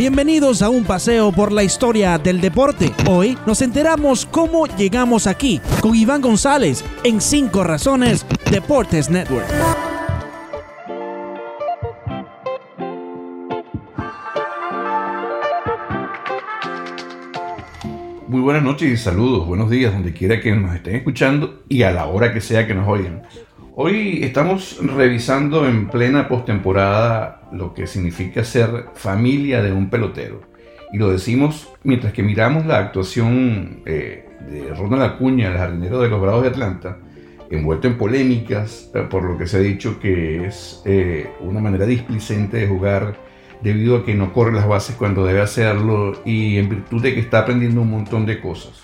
Bienvenidos a un paseo por la historia del deporte. Hoy nos enteramos cómo llegamos aquí con Iván González en 5 Razones Deportes Network. Muy buenas noches y saludos, buenos días, donde quiera que nos estén escuchando y a la hora que sea que nos oigan. Hoy estamos revisando en plena postemporada lo que significa ser familia de un pelotero. Y lo decimos mientras que miramos la actuación eh, de Ronald Acuña, el jardinero de los Bravos de Atlanta, envuelto en polémicas eh, por lo que se ha dicho que es eh, una manera displicente de jugar debido a que no corre las bases cuando debe hacerlo y en virtud de que está aprendiendo un montón de cosas.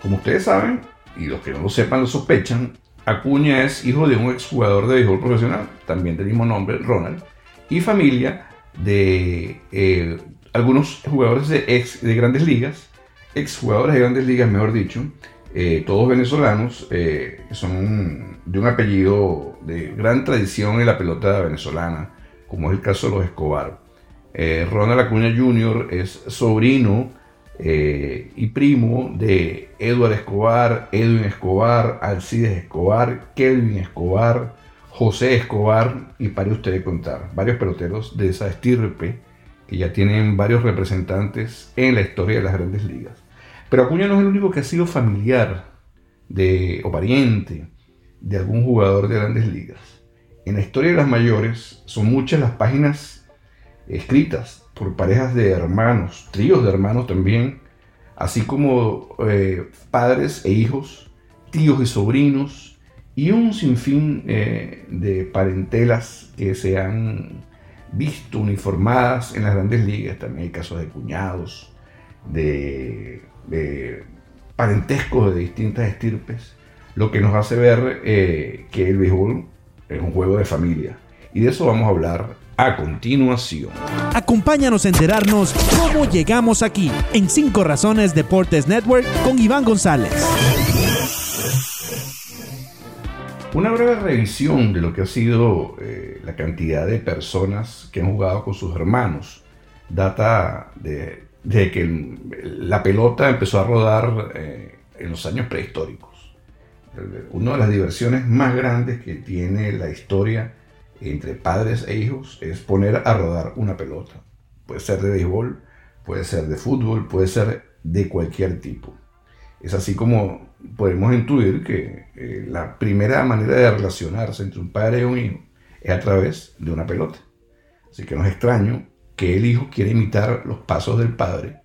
Como ustedes saben, y los que no lo sepan lo sospechan, Acuña es hijo de un exjugador de béisbol profesional, también del mismo nombre, Ronald, y familia de eh, algunos jugadores de, ex, de grandes ligas, exjugadores de grandes ligas, mejor dicho, eh, todos venezolanos, eh, son de un apellido de gran tradición en la pelota venezolana, como es el caso de los Escobar. Ronald Acuña Jr. es sobrino y primo de Edward Escobar, Edwin Escobar, Alcides Escobar, Kelvin Escobar, José Escobar y para ustedes contar, varios peloteros de esa estirpe que ya tienen varios representantes en la historia de las grandes ligas. Pero Acuña no es el único que ha sido familiar de, o pariente de algún jugador de grandes ligas. En la historia de las mayores son muchas las páginas escritas por parejas de hermanos, tríos de hermanos también, así como eh, padres e hijos, tíos y sobrinos, y un sinfín eh, de parentelas que se han visto uniformadas en las grandes ligas. También hay casos de cuñados, de, parentescos de distintas estirpes, lo que nos hace ver eh, que el béisbol es un juego de familia. Y de eso vamos a hablar a continuación. Acompáñanos a enterarnos cómo llegamos aquí en 5 Razones Deportes Network con Iván González. Una breve revisión de lo que ha sido eh, la cantidad de personas que han jugado con sus hermanos data de, que la pelota empezó a rodar eh, en los años prehistóricos. Una de las diversiones más grandes que tiene la historia entre padres e hijos es poner a rodar una pelota. Puede ser de béisbol, puede ser de fútbol, puede ser de cualquier tipo. Es así como podemos intuir que eh, la primera manera de relacionarse entre un padre y un hijo es a través de una pelota. Así que no es extraño que el hijo quiera imitar los pasos del padre.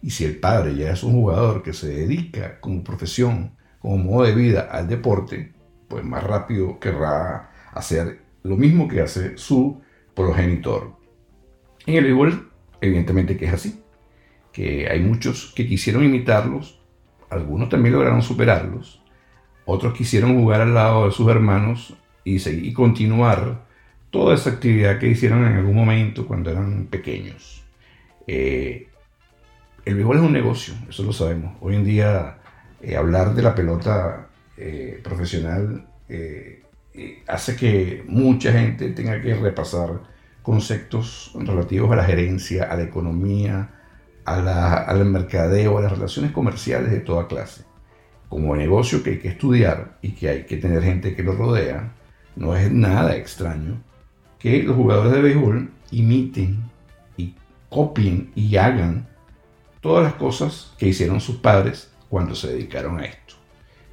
Y si el padre ya es un jugador que se dedica como profesión, como modo de vida al deporte, pues más rápido querrá hacer lo mismo que hace su progenitor. En el béisbol, evidentemente que es así, que hay muchos que quisieron imitarlos, algunos también lograron superarlos, otros quisieron jugar al lado de sus hermanos y, seguir, continuar toda esa actividad que hicieron en algún momento cuando eran pequeños. Eh, el béisbol es un negocio, eso lo sabemos. Hoy en día eh, hablar de la pelota eh, profesional hace que mucha gente tenga que repasar conceptos relativos a la gerencia, a la economía, a la, al mercadeo, a las relaciones comerciales de toda clase. Como negocio que hay que estudiar y que hay que tener gente que lo rodea, no es nada extraño que los jugadores de béisbol imiten y copien y hagan todas las cosas que hicieron sus padres cuando se dedicaron a esto.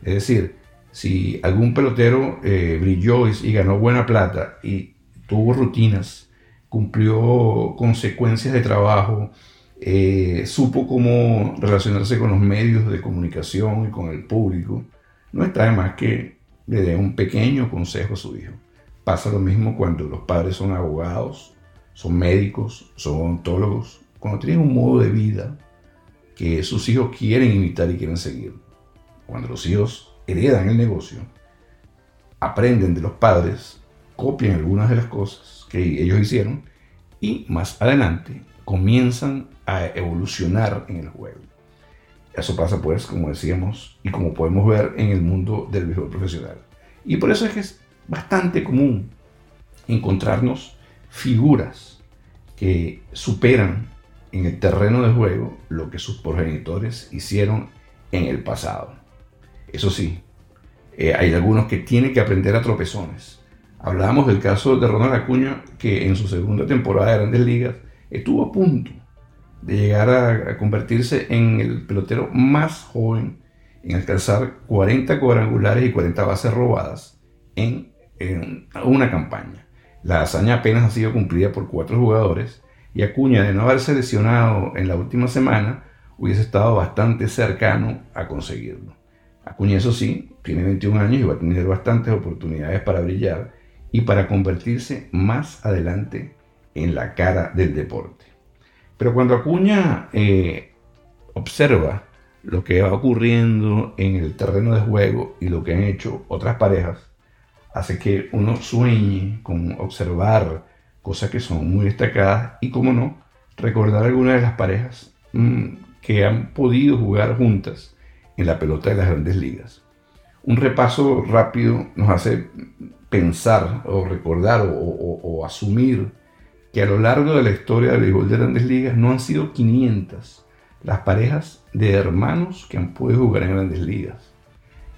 Es decir, si algún pelotero eh, brilló y, ganó buena plata y tuvo rutinas, cumplió consecuencias de trabajo, eh, supo cómo relacionarse con los medios de comunicación y con el público, no está de más que le dé un pequeño consejo a su hijo. Pasa lo mismo cuando los padres son abogados, son médicos, son ontólogos, cuando tienen un modo de vida que sus hijos quieren imitar y quieren seguir. Cuando los hijos heredan el negocio, aprenden de los padres, copian algunas de las cosas que ellos hicieron y más adelante comienzan a evolucionar en el juego. Eso pasa pues, como decíamos, y como podemos ver en el mundo del béisbol profesional. Y por eso es que es bastante común encontrarnos figuras que superan en el terreno de juego lo que sus progenitores hicieron en el pasado. Eso sí, eh, hay algunos que tienen que aprender a tropezones. Hablábamos del caso de Ronald Acuña, que en su segunda temporada de Grandes Ligas estuvo a punto de llegar a, convertirse en el pelotero más joven en alcanzar 40 cuadrangulares y 40 bases robadas en, en una campaña. La hazaña apenas ha sido cumplida por cuatro jugadores y Acuña, de no haberse lesionado en la última semana, hubiese estado bastante cercano a conseguirlo. Acuña, eso sí, tiene 21 años y va a tener bastantes oportunidades para brillar y para convertirse más adelante en la cara del deporte. Pero cuando Acuña eh, observa lo que va ocurriendo en el terreno de juego y lo que han hecho otras parejas, hace que uno sueñe con observar cosas que son muy destacadas y, como no, recordar algunas de las parejas mm, que han podido jugar juntas en la pelota de las grandes ligas. Un repaso rápido nos hace pensar o recordar o, asumir que a lo largo de la historia del béisbol de grandes ligas no han sido 500 las parejas de hermanos que han podido jugar en grandes ligas.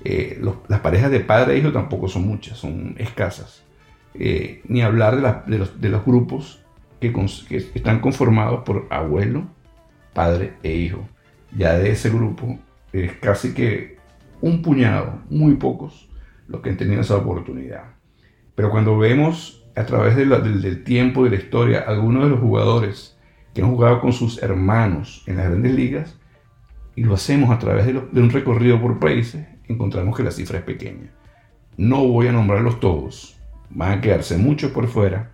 Eh, las parejas de padre e hijo tampoco son muchas, son escasas. Eh, ni hablar de, los, los, grupos que, están conformados por abuelo, padre e hijo. Ya de ese grupo es casi que un puñado, muy pocos, los que han tenido esa oportunidad. Pero cuando vemos a través del, tiempo y de la historia algunos de los jugadores que han jugado con sus hermanos en las grandes ligas, y lo hacemos a través de, de un recorrido por países, encontramos que la cifra es pequeña. No voy a nombrarlos todos, van a quedarse muchos por fuera.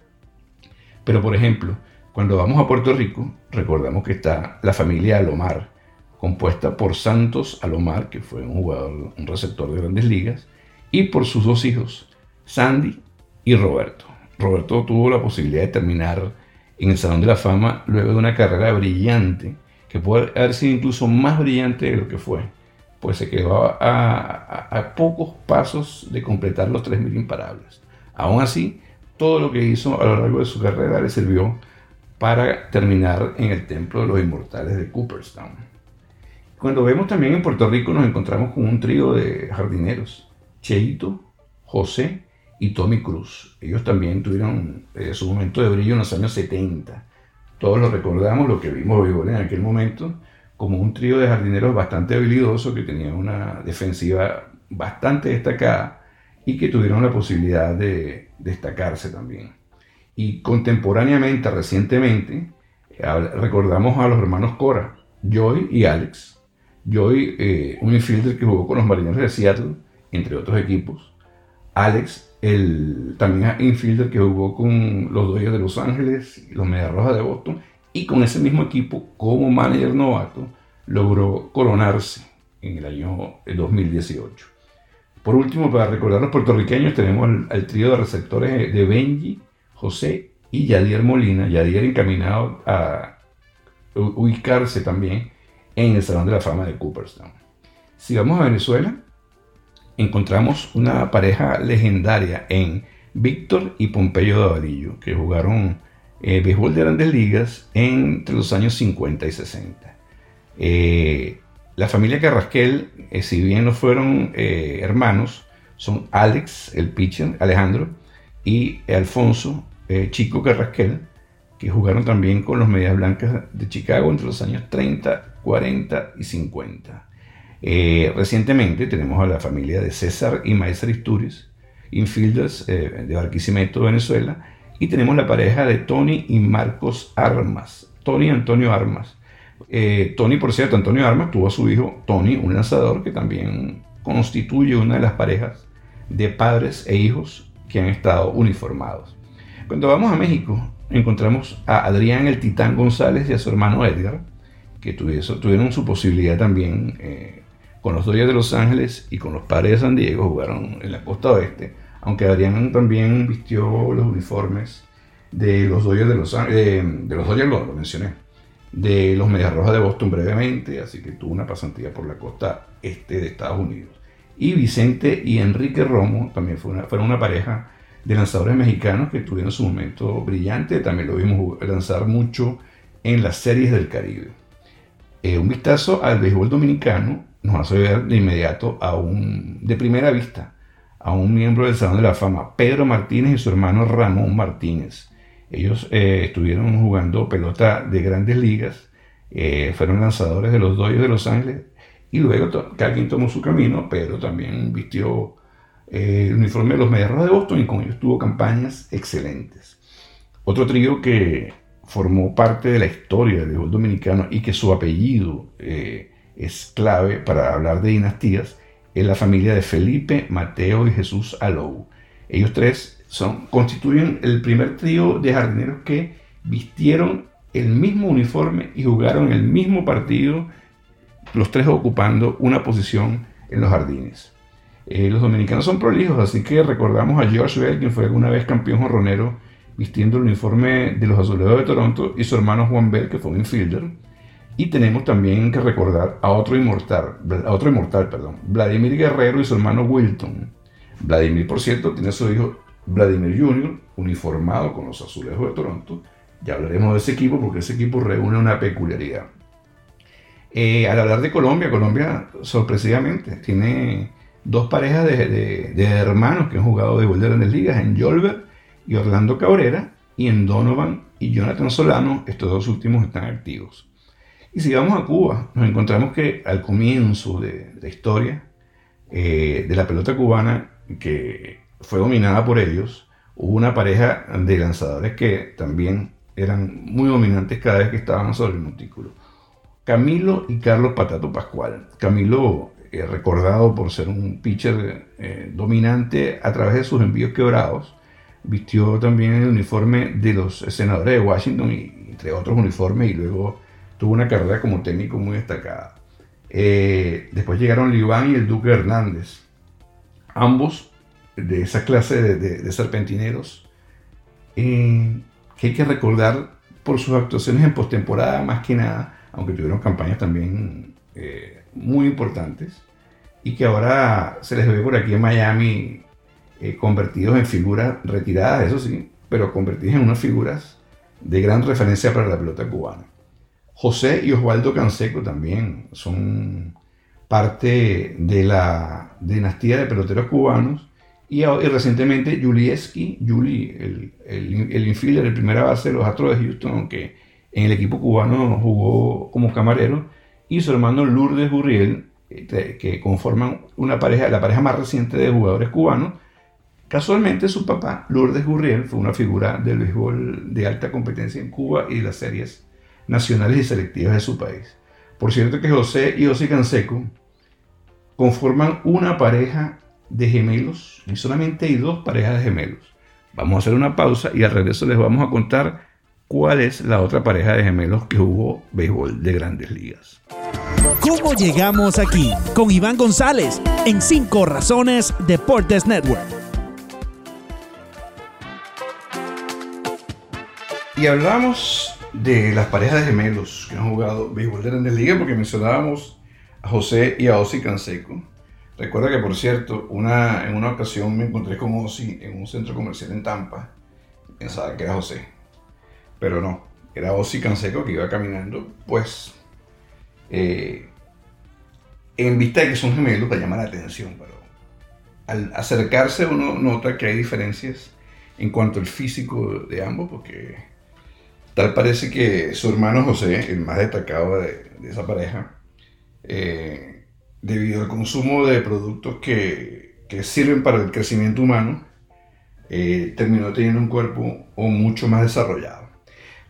Pero por ejemplo, cuando vamos a Puerto Rico, recordamos que está la familia Alomar, compuesta por Santos Alomar, que fue un jugador, un receptor de grandes ligas, y por sus dos hijos, Sandy y Roberto. Roberto tuvo la posibilidad de terminar en el Salón de la Fama luego de una carrera brillante, que puede haber sido incluso más brillante de lo que fue, pues se quedó a, pocos pasos de completar los 3.000 imparables. Aún así, todo lo que hizo a lo largo de su carrera le sirvió para terminar en el Templo de los Inmortales de Cooperstown. Cuando vemos también en Puerto Rico nos encontramos con un trío de jardineros, Cheito, José y Tommy Cruz. Ellos también tuvieron eh, su momento de brillo en los años 70. Todos lo recordamos, lo que vimos en aquel momento, como un trío de jardineros bastante habilidoso que tenía una defensiva bastante destacada y que tuvieron la posibilidad de destacarse también. Y contemporáneamente, recientemente, recordamos a los hermanos Cora, Joy y Alex, Joy, eh, un infielder que jugó con los Marineros de Seattle, entre otros equipos. Alex, el también infielder que jugó con los Dodgers de Los Ángeles los Medias Rojas de Boston. Y con ese mismo equipo, como manager novato, logró coronarse en el año 2018. Por último, para recordar los puertorriqueños, tenemos al, trío de receptores de Benji, José y Yadier Molina. Yadier encaminado a ubicarse también en el Salón de la Fama de Cooperstown. Si vamos a Venezuela, encontramos una pareja legendaria en Víctor y Pompeyo de Avarillo, que jugaron eh, béisbol de grandes ligas entre los años 50 y 60. Eh, la familia Carrasquel, eh, si bien no fueron eh, hermanos, son Alex, el pitcher, Alejandro, y Alfonso, Chico Carrasquel, que jugaron también con los Medias Blancas de Chicago entre los años 30 40 y 50. Eh, recientemente tenemos a la familia de César y Maestra Isturiz, infielders eh, de Barquisimeto, Venezuela, y tenemos la pareja de Tony y Marcos Armas, Tony y Antonio Armas. Eh, Tony, por cierto, Antonio Armas tuvo a su hijo Tony, un lanzador que también constituye una de las parejas de padres e hijos que han estado uniformados. Cuando vamos a México, encontramos a Adrián el Titán González y a su hermano Edgar, que tuvieron su posibilidad también eh, con los Dodgers de Los Ángeles y con los Padres de San Diego, jugaron en la costa oeste, aunque Adrián también vistió los uniformes de los Dodgers de Los Ángeles, de, los Dodgers lo, mencioné, de los Medias Rojas de Boston brevemente, así que tuvo una pasantía por la costa este de Estados Unidos. Y Vicente y Enrique Romo también fueron una pareja de lanzadores mexicanos que tuvieron su momento brillante, también lo vimos lanzar mucho en las series del Caribe. Eh, un vistazo al béisbol dominicano nos hace ver de inmediato a un, de primera vista, a un miembro del Salón de la Fama, Pedro Martínez y su hermano Ramón Martínez. Ellos eh, estuvieron jugando pelota de grandes ligas, eh, fueron lanzadores de los Dodgers de Los Ángeles y luego cada quien tomó su camino. Pedro también vistió el uniforme de los Medias de Boston y con ellos tuvo campañas excelentes. Otro trío que formó parte de la historia del béisbol dominicano y que su apellido eh, es clave para hablar de dinastías, es la familia de Felipe, Mateo y Jesús Alou. Ellos tres son, constituyen el primer trío de jardineros que vistieron el mismo uniforme y jugaron el mismo partido, los tres ocupando una posición en los jardines. Eh, los dominicanos son prolijos, así que recordamos a George Bell, quien fue alguna vez campeón jorronero vistiendo el uniforme de los Azulejos de Toronto, y su hermano Juan Bell, que fue un infielder. Y tenemos también que recordar a otro inmortal, a otro inmortal, perdón, Vladimir Guerrero y su hermano Wilton. Vladimir, por cierto, tiene a su hijo Vladimir Jr., uniformado con los Azulejos de Toronto. Ya hablaremos de ese equipo porque ese equipo reúne una peculiaridad. Eh, al hablar de Colombia, Colombia sorpresivamente tiene dos parejas de, hermanos que han jugado de vuelta en las ligas, en Yolver y Orlando Cabrera, y en Donovan y Jonathan Solano, estos dos últimos están activos. Y si vamos a Cuba, nos encontramos que al comienzo de la historia eh, de la pelota cubana, que fue dominada por ellos, hubo una pareja de lanzadores que también eran muy dominantes cada vez que estaban sobre el montículo. Camilo y Carlos Patato Pascual. Camilo, eh, recordado por ser un pitcher eh, dominante a través de sus envíos quebrados, vistió también el uniforme de los senadores de Washington, y, entre otros uniformes, y luego tuvo una carrera como técnico muy destacada. Eh, después llegaron Liván y el Duque Hernández, ambos de esa clase de, serpentineros, eh, que hay que recordar por sus actuaciones en postemporada, más que nada, aunque tuvieron campañas también eh, muy importantes, y que ahora se les ve por aquí en Miami eh, convertidos en figuras retiradas, eso sí, pero convertidos en unas figuras de gran referencia para la pelota cubana. José y Osvaldo Canseco también son parte de la dinastía de peloteros cubanos y, recientemente Julieski, Juli, el, el, el infielder, el primera base de los Astros de Houston, aunque en el equipo cubano jugó como camarero, y su hermano Lourdes Gurriel, eh, que conforman una pareja, la pareja más reciente de jugadores cubanos, Casualmente su papá, Lourdes Gurriel, fue una figura del béisbol de alta competencia en Cuba y las series nacionales y selectivas de su país. Por cierto que José y José Canseco conforman una pareja de gemelos y solamente hay dos parejas de gemelos. Vamos a hacer una pausa y al regreso les vamos a contar cuál es la otra pareja de gemelos que jugó béisbol de grandes ligas. ¿Cómo llegamos aquí? Con Iván González en Cinco Razones Deportes Network. Y hablamos de las parejas de gemelos que han jugado béisbol de Grandes Ligas porque mencionábamos a José y a Osi Canseco. Recuerda que, por cierto, una, en una ocasión me encontré con Osi en un centro comercial en Tampa. Pensaba que era José, pero no, era Osi Canseco que iba caminando. Pues, eh, en vista de que son gemelos, te llama la atención, pero al acercarse uno nota que hay diferencias en cuanto al físico de ambos, porque Tal parece que su hermano José, el más destacado de, esa pareja, eh, debido al consumo de productos que, sirven para el crecimiento humano, eh, terminó teniendo un cuerpo mucho más desarrollado.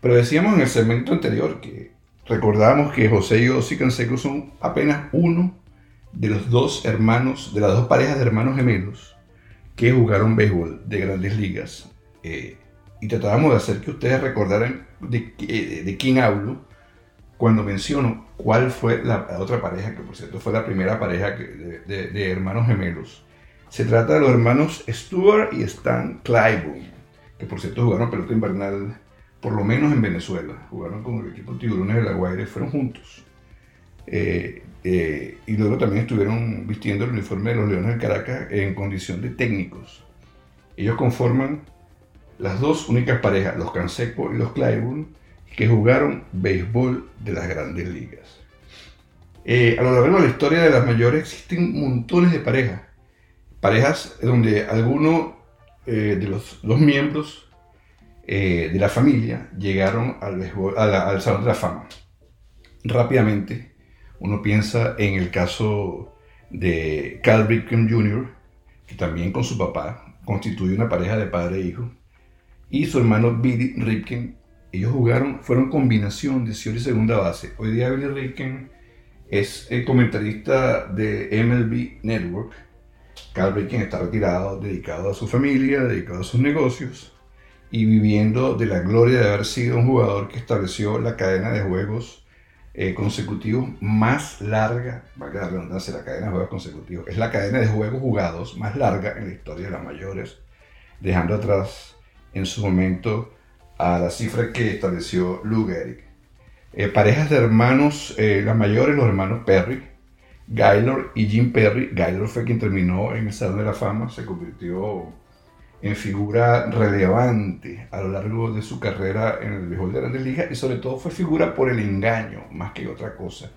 Pero decíamos en el segmento anterior que recordábamos que José y Osi Canseco son apenas uno de los dos hermanos, de las dos parejas de hermanos gemelos que jugaron béisbol de grandes ligas. Eh, y tratábamos de hacer que ustedes recordaran de, de, quién hablo cuando menciono cuál fue la, otra pareja, que por cierto fue la primera pareja de, hermanos gemelos. Se trata de los hermanos Stuart y Stan Clyburn, que por cierto jugaron pelota invernal por lo menos en Venezuela. Jugaron con el equipo Tiburones de la Guaira y fueron juntos. Eh, eh, y luego también estuvieron vistiendo el uniforme de los Leones del Caracas en condición de técnicos. Ellos conforman las dos únicas parejas, los Canseco y los Clyburn, que jugaron béisbol de las grandes ligas. Eh, a lo largo de la historia de las mayores existen montones de parejas. Parejas donde alguno eh, de los dos miembros eh, de la familia llegaron al, al Salón de la Fama. Rápidamente, uno piensa en el caso de Cal Ripken Jr., que también con su papá constituye una pareja de padre e hijo, y su hermano Billy Ripken. Ellos jugaron, fueron combinación de y segunda base. Hoy día Billy Ripken es el comentarista de MLB Network. Cal Ripken está retirado, dedicado a su familia, dedicado a sus negocios y viviendo de la gloria de haber sido un jugador que estableció la cadena de juegos eh, consecutivos más larga, va a quedar redundancia, la cadena de juegos consecutivos, es la cadena de juegos jugados más larga en la historia de las mayores, dejando atrás en su momento a la cifra que estableció Lou Gehrig. Eh, parejas de hermanos, eh, las mayores, los hermanos Perry, Gaylord y Jim Perry. Gaylord fue quien terminó en el Salón de la Fama, se convirtió en figura relevante a lo largo de su carrera en el béisbol de Grandes Ligas y sobre todo fue figura por el engaño más que otra cosa.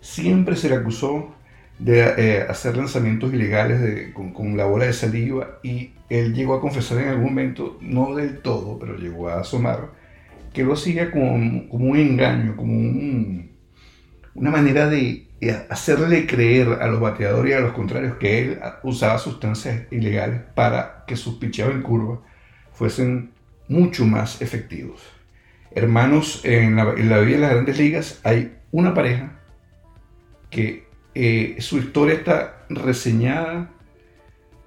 Siempre se le acusó de eh, hacer lanzamientos ilegales con, la bola de saliva y él llegó a confesar en algún momento, no del todo, pero llegó a asomar, que lo hacía como, como un engaño, como una manera de hacerle creer a los bateadores y a los contrarios que él usaba sustancias ilegales para que sus picheos en curva fuesen mucho más efectivos. Hermanos, en la, en la vida de las grandes ligas hay una pareja que eh, su historia está reseñada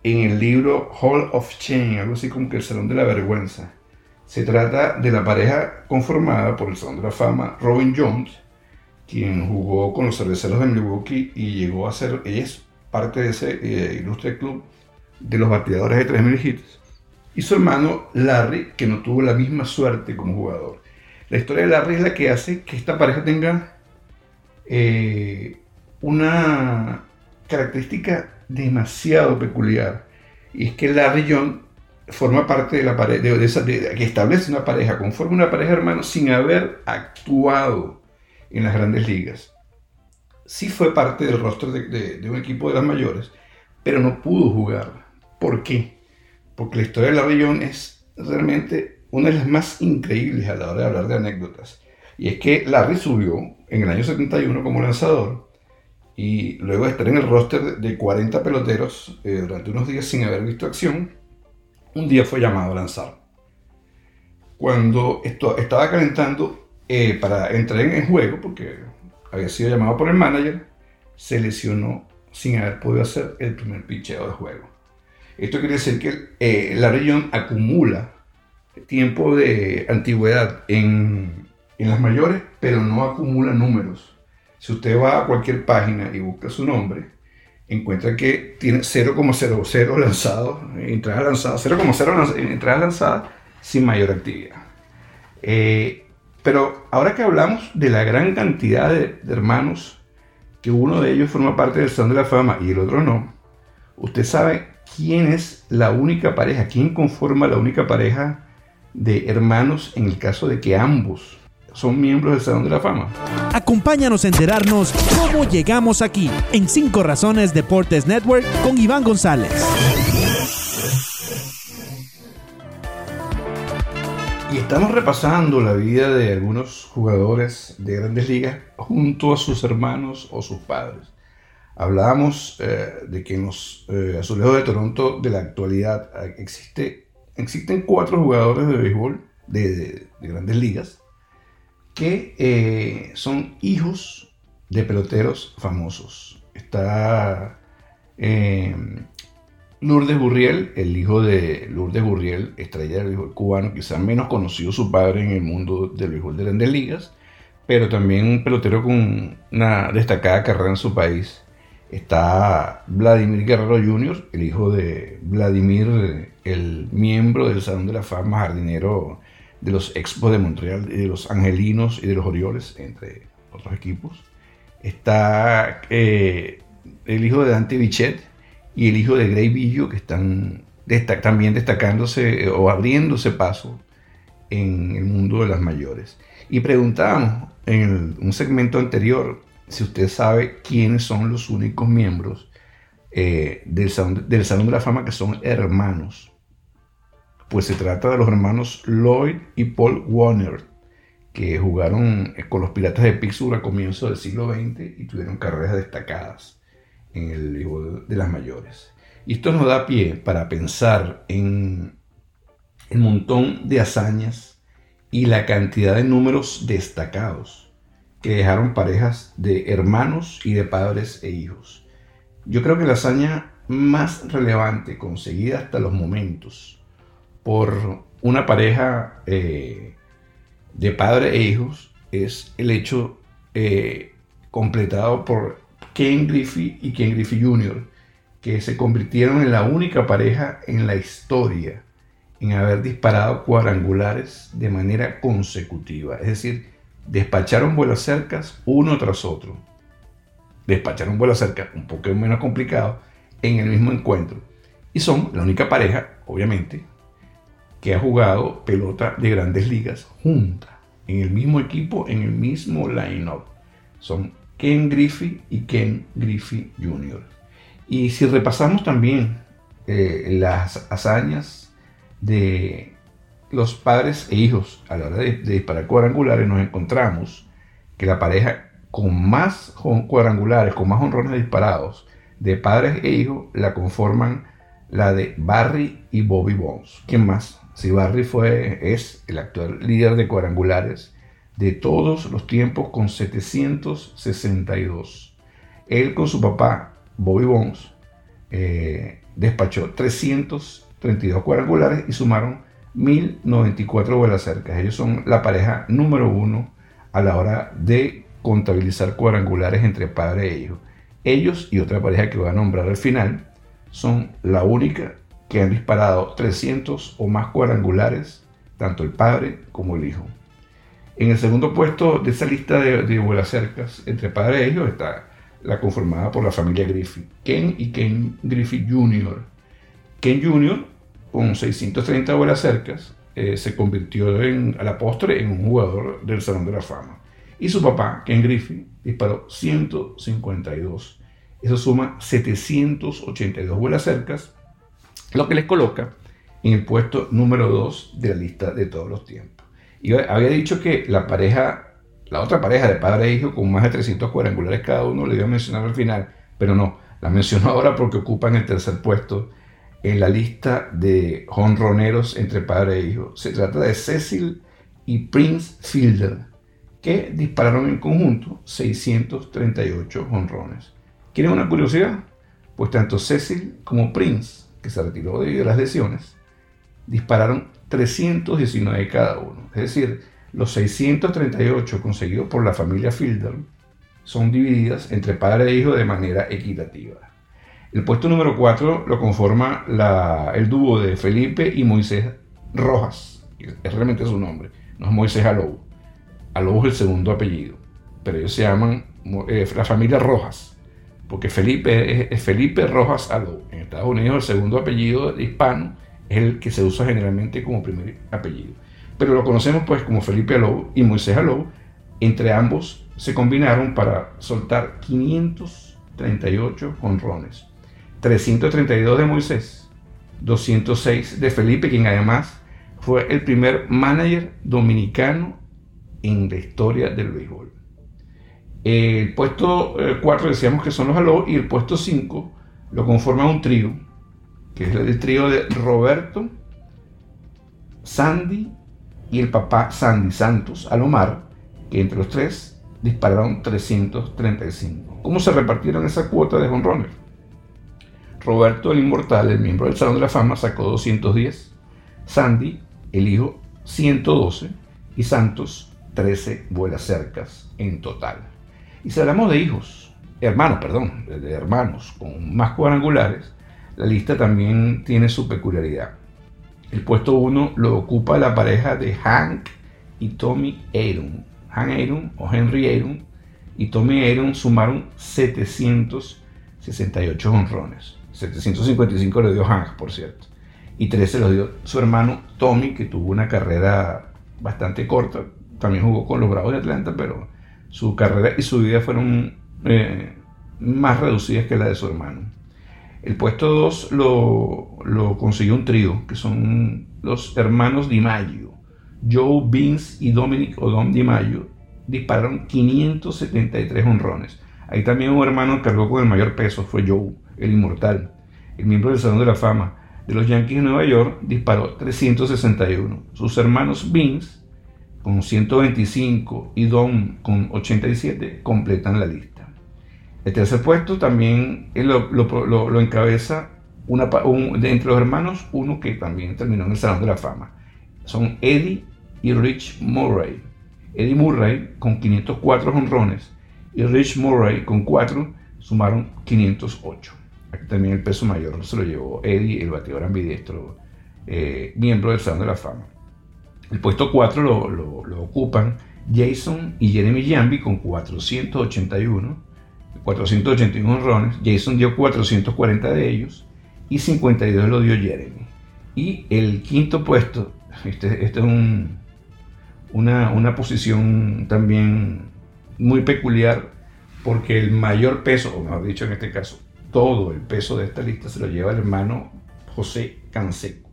en el libro Hall of Shame, algo así como que el Salón de la Vergüenza. Se trata de la pareja conformada por el Salón de la Fama Robin Jones, quien jugó con los cerveceros de Milwaukee y llegó a ser, ella es parte de ese eh, ilustre club de los bateadores de 3.000 hits, y su hermano Larry, que no tuvo la misma suerte como jugador. La historia de Larry es la que hace que esta pareja tenga eh, una característica demasiado peculiar, y es que Larry Young forma parte de la pareja, de, esa, que establece una pareja, conforma una pareja hermano sin haber actuado en las grandes ligas. Sí fue parte del rostro de, un equipo de las mayores, pero no pudo jugar. ¿Por qué? Porque la historia de la región es realmente una de las más increíbles a la hora de hablar de anécdotas. Y es que Larry subió en el año 71 como lanzador y luego de estar en el roster de 40 peloteros eh, durante unos días sin haber visto acción, un día fue llamado a lanzar. Cuando esto, estaba calentando, eh, para entrar en el juego, porque había sido llamado por el manager, se lesionó sin haber podido hacer el primer picheo de juego. Esto quiere decir que eh, la región acumula tiempo de antigüedad en, en, las mayores, pero no acumula números. Si usted va a cualquier página y busca su nombre, encuentra que tiene 0,00 lanzados, entradas lanzadas, 0,0 entradas lanzadas sin mayor actividad. Eh, pero ahora que hablamos de la gran cantidad de, hermanos, que uno de ellos forma parte del Salón de la Fama y el otro no, usted sabe quién es la única pareja, quién conforma la única pareja de hermanos en el caso de que ambos son miembros del Salón de la Fama. Acompáñanos a enterarnos cómo llegamos aquí en 5 Razones Deportes Network con Iván González. Y estamos repasando la vida de algunos jugadores de grandes ligas junto a sus hermanos o sus padres. Hablábamos eh, de que en los eh, azulejos de Toronto de la actualidad existe, existen cuatro jugadores de béisbol de, grandes ligas que son hijos de peloteros famosos. Está Lourdes Gurriel, el hijo de Lourdes Gurriel, estrella del béisbol cubano, quizás menos conocido su padre en el mundo del béisbol de grandes ligas, pero también un pelotero con una destacada carrera en su país. Está Vladimir Guerrero Jr., el hijo de Vladimir, el miembro del Salón de la Fama, jardinero de los Expos de Montreal, de los Angelinos y de los Orioles, entre otros equipos. Está eh, el hijo de Dante Bichette, y el hijo de Grey Villo, que están también destacándose eh, o abriéndose paso en el mundo de las mayores. Y preguntábamos en un segmento anterior si usted sabe quiénes son los únicos miembros eh, del Salón de la Fama que son hermanos. Pues se trata de los hermanos Lloyd y Paul Warner, que jugaron eh, con los Piratas de Pittsburgh a comienzos del siglo XX y tuvieron carreras destacadas en el libro de las mayores. Y esto nos da pie para pensar en el montón de hazañas y la cantidad de números destacados que dejaron parejas de hermanos y de padres e hijos. Yo creo que la hazaña más relevante conseguida hasta los momentos por una pareja eh, de padre e hijos es el hecho eh, completado por Ken Griffey y Ken Griffey Jr., que se convirtieron en la única pareja en la historia en haber disparado cuadrangulares de manera consecutiva. Es decir, despacharon vuelos cercas uno tras otro. Despacharon vuelos cerca, un poco menos complicado, en el mismo encuentro. Y son la única pareja, obviamente, que ha jugado pelota de grandes ligas junta, en el mismo equipo, en el mismo line-up. Son Ken Griffey y Ken Griffey Jr. Y si repasamos también eh, las hazañas de los padres e hijos a la hora de, disparar cuadrangulares, nos encontramos que la pareja con más cuadrangulares, con más honrones disparados de padres e hijos, la conforman la de Barry y Bobby Bones. ¿Quién más? Si Barry fue, es el actual líder de cuadrangulares de todos los tiempos con 762. Él con su papá, Bobby Bones, eh, despachó 332 cuadrangulares y sumaron 1094 vuelas cercas. Ellos son la pareja número uno a la hora de contabilizar cuadrangulares entre padre e hijo. Ellos y otra pareja que voy a nombrar al final son la única que han disparado 300 o más cuadrangulares, tanto el padre como el hijo. En el segundo puesto de esa lista de, de vuelas cercas entre padre e hijo está la conformada por la familia Griffith, Ken y Ken Griffith Jr. Ken Jr con 630 vuelas cercas, eh, se convirtió en, a la postre en un jugador del Salón de la Fama. Y su papá, Ken Griffey, disparó 152. Eso suma 782 vuelas cercas, lo que les coloca en el puesto número 2 de la lista de todos los tiempos. Y había dicho que la pareja, la otra pareja de padre e hijo con más de 300 cuadrangulares cada uno, le iba a mencionar al final, pero no, la mencionó ahora porque ocupan el tercer puesto en la lista de honroneros entre padre e hijo. Se trata de Cecil y Prince Fielder, que dispararon en conjunto 638 honrones. ¿Quieren una curiosidad? Pues tanto Cecil como Prince, que se retiró debido a las lesiones, dispararon 319 cada uno. Es decir, los 638 conseguidos por la familia Fielder son divididas entre padre e hijo de manera equitativa. El puesto número 4 lo conforma el dúo de Felipe y Moisés Rojas. Es realmente su nombre. No es Moisés Alou. Alou es el segundo apellido. Pero ellos se llaman eh, la familia Rojas. Porque Felipe es, Felipe Rojas Alou. En Estados Unidos el segundo apellido hispano es el que se usa generalmente como primer apellido. Pero lo conocemos pues como Felipe Alou y Moisés Alou. Entre ambos se combinaron para soltar 538 honrones 332 de Moisés, 206 de Felipe, quien además fue el primer manager dominicano en la historia del béisbol. El puesto 4 eh, decíamos que son los Aló y el puesto 5 lo conforma un trío, que es el trío de Roberto, Sandy y el papá Sandy Santos Alomar, que entre los tres dispararon 335. ¿Cómo se repartieron esa cuota de jonrones? Roberto el Inmortal, el miembro del Salón de la Fama, sacó 210. Sandy, el hijo, 112. Y Santos, 13 vuelas cercas en total. Y si hablamos de hijos, hermanos, perdón, de hermanos con más cuadrangulares, la lista también tiene su peculiaridad. El puesto 1 lo ocupa la pareja de Hank y Tommy Aaron. Hank Aaron o Henry Aaron y Tommy Aaron sumaron 768 honrones. 755 le dio Hank, por cierto. Y 13 lo dio su hermano Tommy, que tuvo una carrera bastante corta. También jugó con los Bravos de Atlanta, pero su carrera y su vida fueron eh, más reducidas que la de su hermano. El puesto 2 lo, lo, consiguió un trío, que son los hermanos Di Maggio. Joe, Vince y Dominic Odom Di Maggio dispararon 573 honrones. Ahí también un hermano cargó con el mayor peso, fue Joe, el inmortal, el miembro del Salón de la Fama de los Yankees de Nueva York, disparó 361. Sus hermanos Vince, con 125, y Dom, con 87, completan la lista. El tercer puesto también lo, lo, encabeza una, de entre los hermanos uno que también terminó en el Salón de la Fama. Son Eddie y Rich Murray. Eddie Murray con 504 honrones y Rich Murray con 4 sumaron 508. Aquí también el peso mayor se lo llevó Eddie, el bateador ambidiestro, eh, miembro del Salón de la Fama. El puesto 4 lo, ocupan Jason y Jeremy Jambi con 481, 481 honrones. Jason dio 440 de ellos y 52 lo dio Jeremy. Y el quinto puesto, este, este es un, una, una posición también muy peculiar porque el mayor peso, o mejor dicho en este caso, todo el peso de esta lista se lo lleva el hermano José Canseco.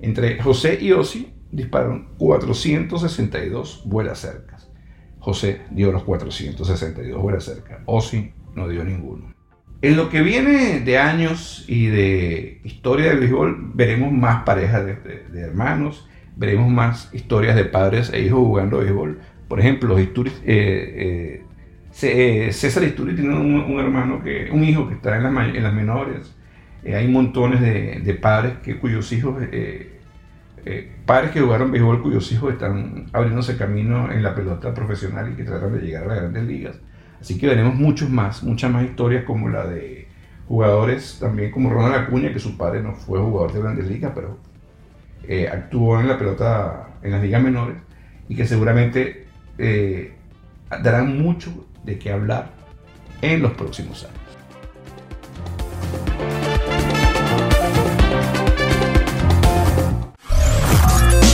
Entre José y Osi dispararon 462 vuelas cercas. José dio los 462 vuelas cercas. Osi no dio ninguno. En lo que viene de años y de historia del béisbol, veremos más parejas de, hermanos, veremos más historias de padres e hijos jugando béisbol. Por ejemplo, los eh, eh, eh, César Isturi tiene un, hermano, que, un hijo que está en, las menores. Eh, hay montones de, padres que, cuyos hijos, eh, padres que jugaron béisbol cuyos hijos están abriéndose camino en la pelota profesional y que tratan de llegar a las grandes ligas. Así que veremos muchos más, muchas más historias como la de jugadores también como Ronald Acuña, que su padre no fue jugador de grandes ligas, pero actuó en la pelota en las ligas menores y que seguramente darán mucho de qué hablar en los próximos años.